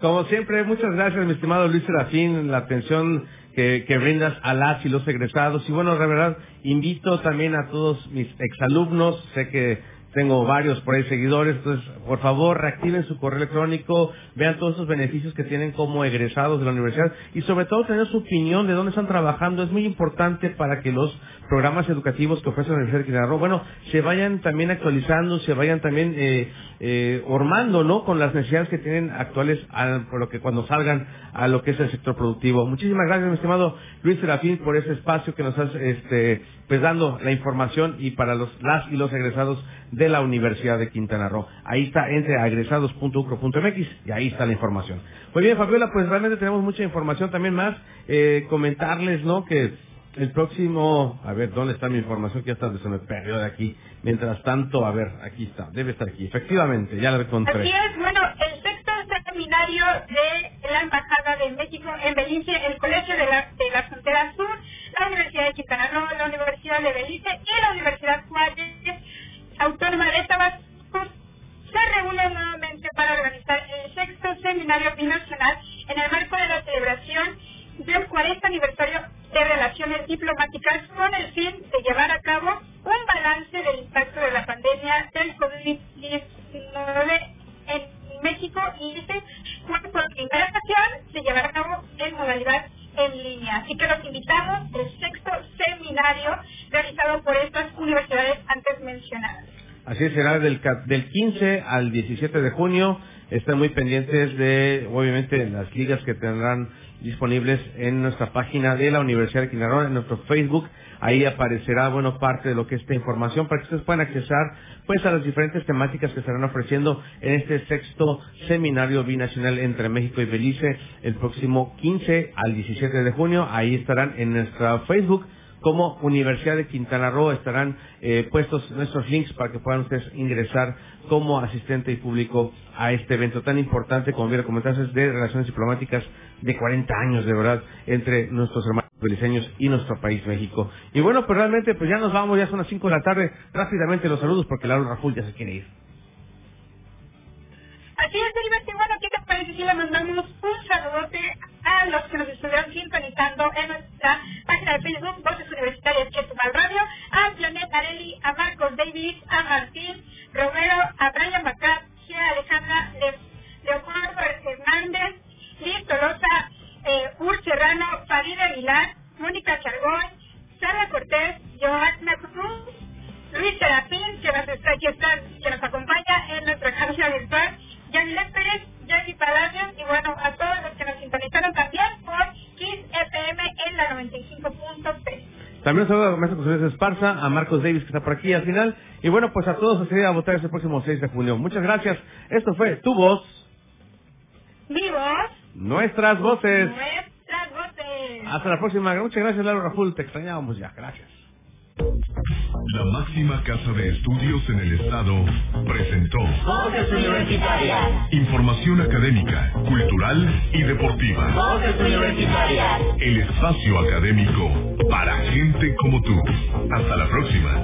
Como siempre, muchas gracias, mi estimado Luis Serafín, la atención que, que brindas a las y los egresados. Y bueno, de verdad, invito también a todos mis exalumnos, sé que tengo varios por ahí seguidores, entonces por favor reactiven su correo electrónico, vean todos esos beneficios que tienen como egresados de la universidad y sobre todo tener su opinión de dónde están trabajando. Es muy importante para que los programas educativos que ofrece la Universidad de Quintana bueno, se vayan también actualizando, se vayan también eh, eh, ormando, ¿no? Con las necesidades que tienen actuales, a, por lo que cuando salgan a lo que es el sector productivo. Muchísimas gracias, mi estimado Luis Serafín, por ese espacio que nos has, este, pues dando la información y para los las y los egresados de la Universidad de Quintana Roo. Ahí está, entre a egresados.ucro.mx y ahí está la información. Muy bien, Fabiola, pues realmente tenemos mucha información también más. Eh, comentarles, ¿no? Que el próximo, a ver, ¿dónde está mi información? Que hasta se me perdió de aquí. Mientras tanto, a ver, aquí está, debe estar aquí. Efectivamente, ya la encontré. Así es, bueno, el sexto seminario de la Embajada de México en Belice, el Colegio de la, de la Frontera Sur, la Universidad de Quintana Roo, la Universidad de Belice y la Universidad Juárez Autónoma de Tabasco se reúnen nuevamente para organizar el sexto seminario binacional en el marco de la celebración del 40 aniversario de relaciones diplomáticas con el fin de llevar a cabo un balance del impacto de la pandemia del COVID-19 en México y este por primera ocasión se llevará a cabo en modalidad en línea. Así que los invitamos al sexto seminario realizado por estas universidades antes mencionadas. Así será del, del 15 al 17 de junio. Están muy pendientes de, obviamente, las ligas que tendrán disponibles en nuestra página de la Universidad de Quintana Roo, en nuestro Facebook. Ahí aparecerá, bueno, parte de lo que es esta información para que ustedes puedan accesar, pues, a las diferentes temáticas que estarán ofreciendo en este sexto seminario binacional entre México y Belice el próximo 15 al 17 de junio. Ahí estarán en nuestra Facebook como Universidad de Quintana Roo estarán eh, puestos nuestros links para que puedan ustedes ingresar como asistente y público a este evento tan importante, como bien comentaste, de relaciones diplomáticas de 40 años, de verdad, entre nuestros hermanos beliceños y nuestro país, México. Y bueno, pues realmente, pues ya nos vamos, ya son las 5 de la tarde. Rápidamente los saludos porque Laura Raful ya se quiere ir. Así es, Felipe, bueno, ¿qué te parece si le mandamos un saludote a los que nos estuvieron sintonizando en nuestra página de Facebook, Voces Universitarias Chetumal Radio, a Janet Areli, a Marcos David, a Martín Romero, a Brian Macat, a Alejandra Leopoldo Hernández, Liz Tolosa, eh, Ur Serrano, Farid Aguilar, Mónica Chargón, Sara Cortés, Joana Cruz, Luis Serafín, que nos, está, que, está, que nos acompaña en nuestra cabina virtual, Yanilés Pérez, Jackie Palacios y bueno, a todos los que nos sintonizaron también por Kiss FM en la 95.3. También saludo a Maestro José Esparza, a Marcos Davis que está por aquí al final. Y bueno, pues a todos a seguir a votar este próximo 6 de julio. Muchas gracias. Esto fue Tu Voz. Mi voz. Nuestras voces. Nuestras voces. Hasta la próxima. Muchas gracias, Laura Raful. Te extrañábamos ya. Gracias. La máxima casa de estudios en el estado presentó Voces Universitarias. información académica, cultural y deportiva. Voces Universitarias. El espacio académico para gente como tú. Hasta la próxima.